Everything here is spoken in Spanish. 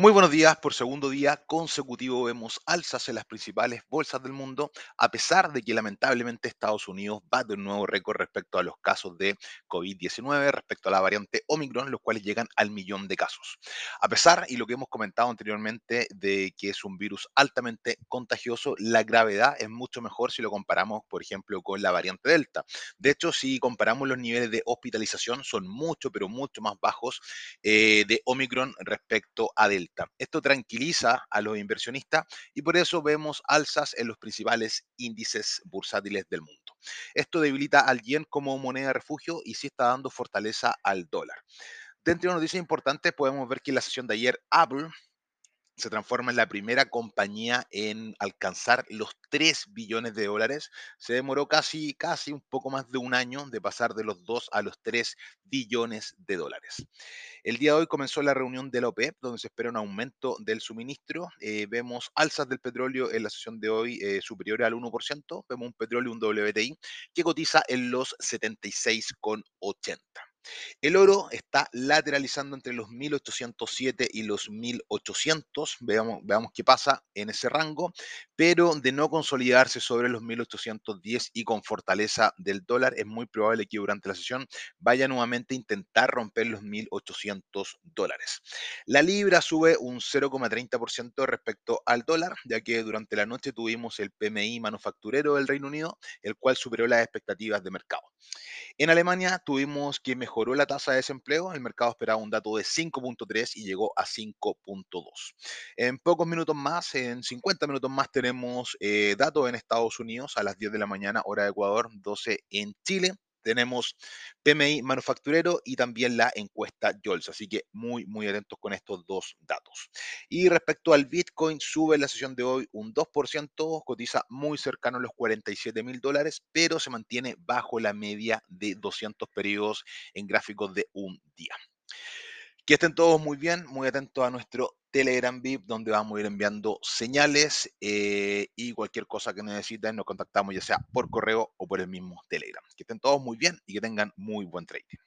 Muy buenos días. Por segundo día consecutivo vemos alzas en las principales bolsas del mundo, a pesar de que lamentablemente Estados Unidos va de un nuevo récord respecto a los casos de COVID-19, respecto a la variante Omicron, los cuales llegan al millón de casos. A pesar, y lo que hemos comentado anteriormente, de que es un virus altamente contagioso, la gravedad es mucho mejor si lo comparamos, por ejemplo, con la variante Delta. De hecho, si comparamos los niveles de hospitalización, son mucho, pero mucho más bajos eh, de Omicron respecto a Delta. Esto tranquiliza a los inversionistas y por eso vemos alzas en los principales índices bursátiles del mundo. Esto debilita al yen como moneda de refugio y sí está dando fortaleza al dólar. Dentro de noticias importantes podemos ver que en la sesión de ayer Apple se transforma en la primera compañía en alcanzar los 3 billones de dólares. Se demoró casi, casi un poco más de un año de pasar de los 2 a los 3 billones de dólares. El día de hoy comenzó la reunión de la OPEP, donde se espera un aumento del suministro. Eh, vemos alzas del petróleo en la sesión de hoy eh, superiores al 1%. Vemos un petróleo, un WTI, que cotiza en los 76,80. El oro está lateralizando entre los 1807 y los 1800. Veamos, qué pasa en ese rango, pero de no consolidarse sobre los 1810 y con fortaleza del dólar, es muy probable que durante la sesión vaya nuevamente a intentar romper los 1800 dólares. La libra sube un 0,30% respecto al dólar, ya que durante la noche tuvimos el PMI manufacturero del Reino Unido, el cual superó las expectativas de mercado. En Alemania tuvimos que mejoró la tasa de desempleo, el mercado esperaba un dato de 5.3 y llegó a 5.2. En pocos minutos más, en 50 minutos más, tenemos eh, datos en Estados Unidos a las 10 de la mañana, hora de Ecuador, 12 en Chile tenemos PMI manufacturero y también la encuesta JOLS. Así que muy, muy atentos con estos dos datos. Y respecto al Bitcoin, sube en la sesión de hoy un 2%, cotiza muy cercano a los 47 mil dólares, pero se mantiene bajo la media de 200 periodos en gráficos de un día. Que estén todos muy bien, muy atentos a nuestro Telegram VIP, donde vamos a ir enviando señales eh, y cualquier cosa que necesiten, nos contactamos ya sea por correo o por el mismo Telegram. Que estén todos muy bien y que tengan muy buen trading.